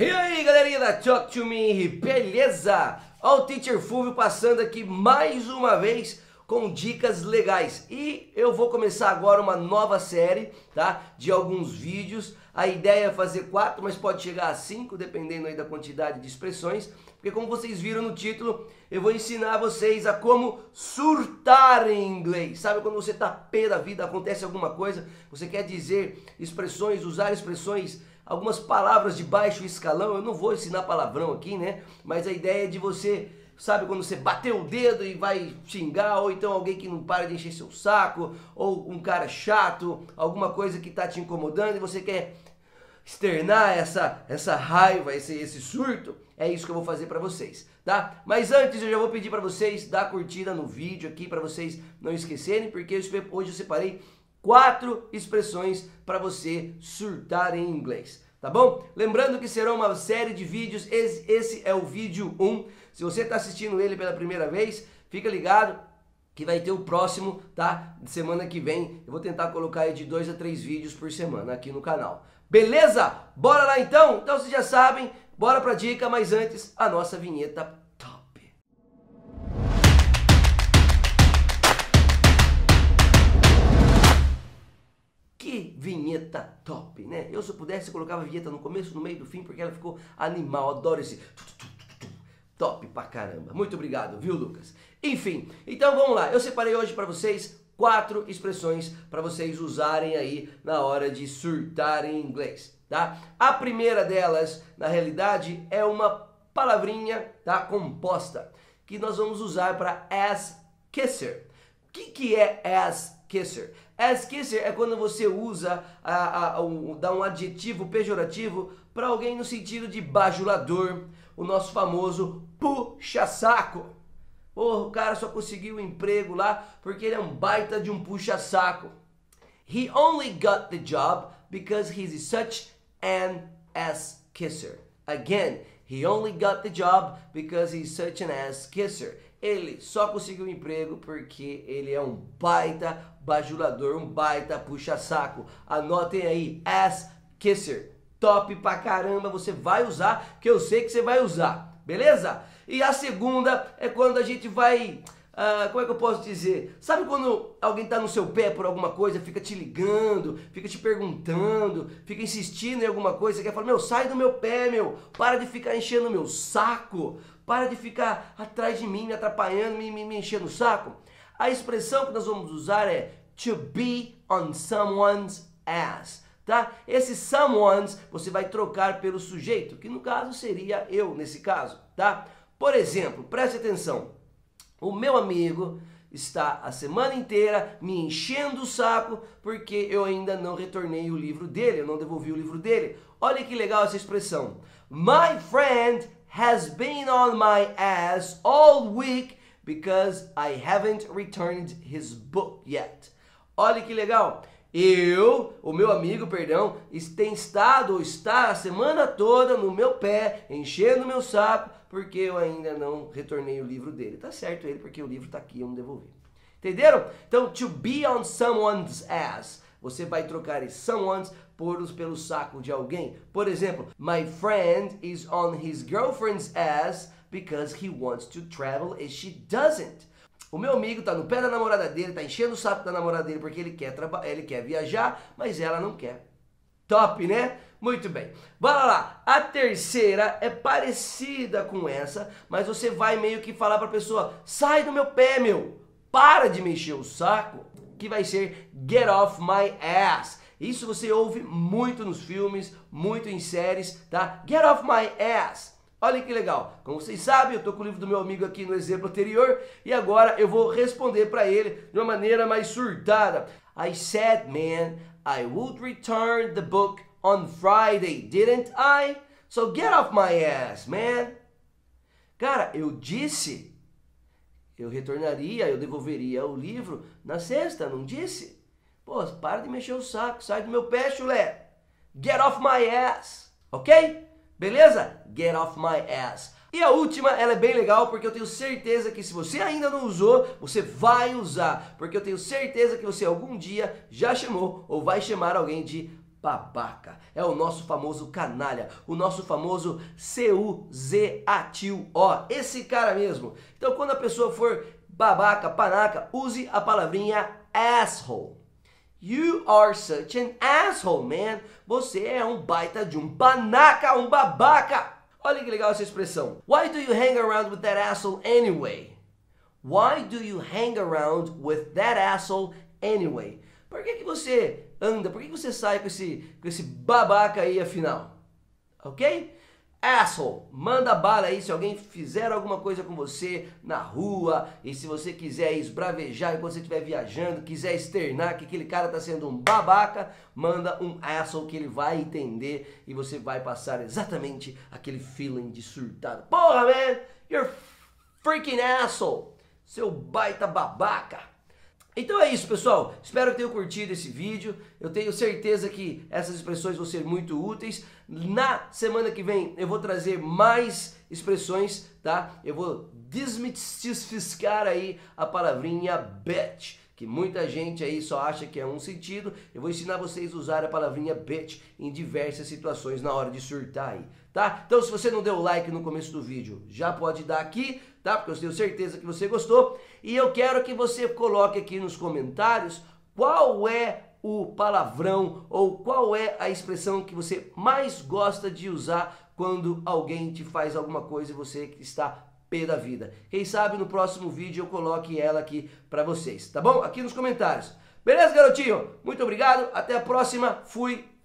E aí galerinha da Talk to Me, beleza? Ó o Teacher Fulvio passando aqui mais uma vez com dicas legais. E eu vou começar agora uma nova série, tá? De alguns vídeos. A ideia é fazer quatro, mas pode chegar a cinco, dependendo aí da quantidade de expressões. Porque como vocês viram no título, eu vou ensinar vocês a como surtar em inglês. Sabe quando você tá pé da vida, acontece alguma coisa? Você quer dizer expressões, usar expressões algumas palavras de baixo escalão. Eu não vou ensinar palavrão aqui, né? Mas a ideia é de você, sabe, quando você bateu o dedo e vai xingar, ou então alguém que não para de encher seu saco, ou um cara chato, alguma coisa que está te incomodando e você quer externar essa, essa raiva, esse, esse surto, é isso que eu vou fazer para vocês, tá? Mas antes eu já vou pedir para vocês dar curtida no vídeo aqui, para vocês não esquecerem, porque hoje eu separei quatro expressões para você surtar em inglês, tá bom? Lembrando que será uma série de vídeos, esse, esse é o vídeo 1. Se você está assistindo ele pela primeira vez, fica ligado que vai ter o próximo, tá? Semana que vem. Eu vou tentar colocar aí de dois a três vídeos por semana aqui no canal. Beleza? Bora lá então? Então vocês já sabem, bora pra dica, mas antes a nossa vinheta vinheta top, né? Eu se eu pudesse colocava a vinheta no começo, no meio, do fim, porque ela ficou animal, adoro esse top pra caramba. Muito obrigado, viu Lucas? Enfim, então vamos lá, eu separei hoje para vocês quatro expressões para vocês usarem aí na hora de surtar em inglês, tá? A primeira delas, na realidade, é uma palavrinha, tá, composta, que nós vamos usar para ass kisser. O que, que é ass kisser? Ass kisser é quando você usa, a, a, um, dá um adjetivo pejorativo para alguém no sentido de bajulador, o nosso famoso puxa-saco. Porra, o cara só conseguiu um emprego lá porque ele é um baita de um puxa-saco. He only got the job because he's such an ass kisser. Again, he only got the job because he's such an ass kisser. Ele só conseguiu um emprego porque ele é um baita bajulador, um baita puxa-saco. Anotem aí, ass kisser. Top pra caramba, você vai usar, que eu sei que você vai usar, beleza? E a segunda é quando a gente vai Uh, como é que eu posso dizer? Sabe quando alguém está no seu pé por alguma coisa, fica te ligando, fica te perguntando, fica insistindo em alguma coisa, quer falar, meu, sai do meu pé, meu, para de ficar enchendo o meu saco, para de ficar atrás de mim, me atrapalhando, me, me, me enchendo o saco. A expressão que nós vamos usar é to be on someone's ass. Tá? Esse someone's você vai trocar pelo sujeito, que no caso seria eu nesse caso, tá? Por exemplo, preste atenção. O meu amigo está a semana inteira me enchendo o saco porque eu ainda não retornei o livro dele, eu não devolvi o livro dele. Olha que legal essa expressão. My friend has been on my ass all week because I haven't returned his book yet. Olha que legal. Eu, o meu amigo, perdão, tem estado ou está a semana toda no meu pé, enchendo meu saco, porque eu ainda não retornei o livro dele. Tá certo ele, porque o livro tá aqui, eu não devolvi. Entenderam? Então, to be on someone's ass. Você vai trocar esse someone's por pelo saco de alguém. Por exemplo, my friend is on his girlfriend's ass because he wants to travel and she doesn't. O meu amigo tá no pé da namorada dele, tá enchendo o saco da namorada dele porque ele quer ele quer viajar, mas ela não quer. Top, né? Muito bem. Bora lá. A terceira é parecida com essa, mas você vai meio que falar para pessoa: "Sai do meu pé, meu. Para de mexer o saco", que vai ser get off my ass. Isso você ouve muito nos filmes, muito em séries, tá? Get off my ass. Olha que legal. Como vocês sabem, eu tô com o livro do meu amigo aqui no exemplo anterior e agora eu vou responder para ele de uma maneira mais surtada. I said, man, I would return the book on Friday, didn't I? So get off my ass, man. Cara, eu disse, eu retornaria, eu devolveria o livro na sexta, não disse? Pô, para de mexer o saco, sai do meu pé, chulé. Get off my ass, ok? Beleza? Get off my ass. E a última, ela é bem legal porque eu tenho certeza que se você ainda não usou, você vai usar. Porque eu tenho certeza que você algum dia já chamou ou vai chamar alguém de babaca. É o nosso famoso canalha, o nosso famoso C-U-Z-A-T-U-O. Esse cara mesmo. Então quando a pessoa for babaca, panaca, use a palavrinha asshole. You are such an asshole, man. Você é um baita de um panaca, um babaca. Olha que legal essa expressão. Why do you hang around with that asshole anyway? Why do you hang around with that asshole anyway? Por que, que você anda? Por que, que você sai com esse, com esse babaca aí afinal? Ok? Asshole, manda bala aí se alguém fizer alguma coisa com você na rua e se você quiser esbravejar enquanto você estiver viajando, quiser externar que aquele cara está sendo um babaca, manda um asshole que ele vai entender e você vai passar exatamente aquele feeling de surtado. Porra, man, you're freaking asshole, seu baita babaca. Então é isso, pessoal. Espero que tenham curtido esse vídeo. Eu tenho certeza que essas expressões vão ser muito úteis. Na semana que vem eu vou trazer mais expressões, tá? Eu vou desmistificar aí a palavrinha bitch, que muita gente aí só acha que é um sentido. Eu vou ensinar vocês a usar a palavrinha bitch em diversas situações na hora de surtar aí, tá? Então se você não deu like no começo do vídeo, já pode dar aqui tá? Porque eu tenho certeza que você gostou. E eu quero que você coloque aqui nos comentários qual é o palavrão ou qual é a expressão que você mais gosta de usar quando alguém te faz alguma coisa e você está pé da vida. Quem sabe no próximo vídeo eu coloque ela aqui para vocês, tá bom? Aqui nos comentários. Beleza, garotinho? Muito obrigado, até a próxima, fui!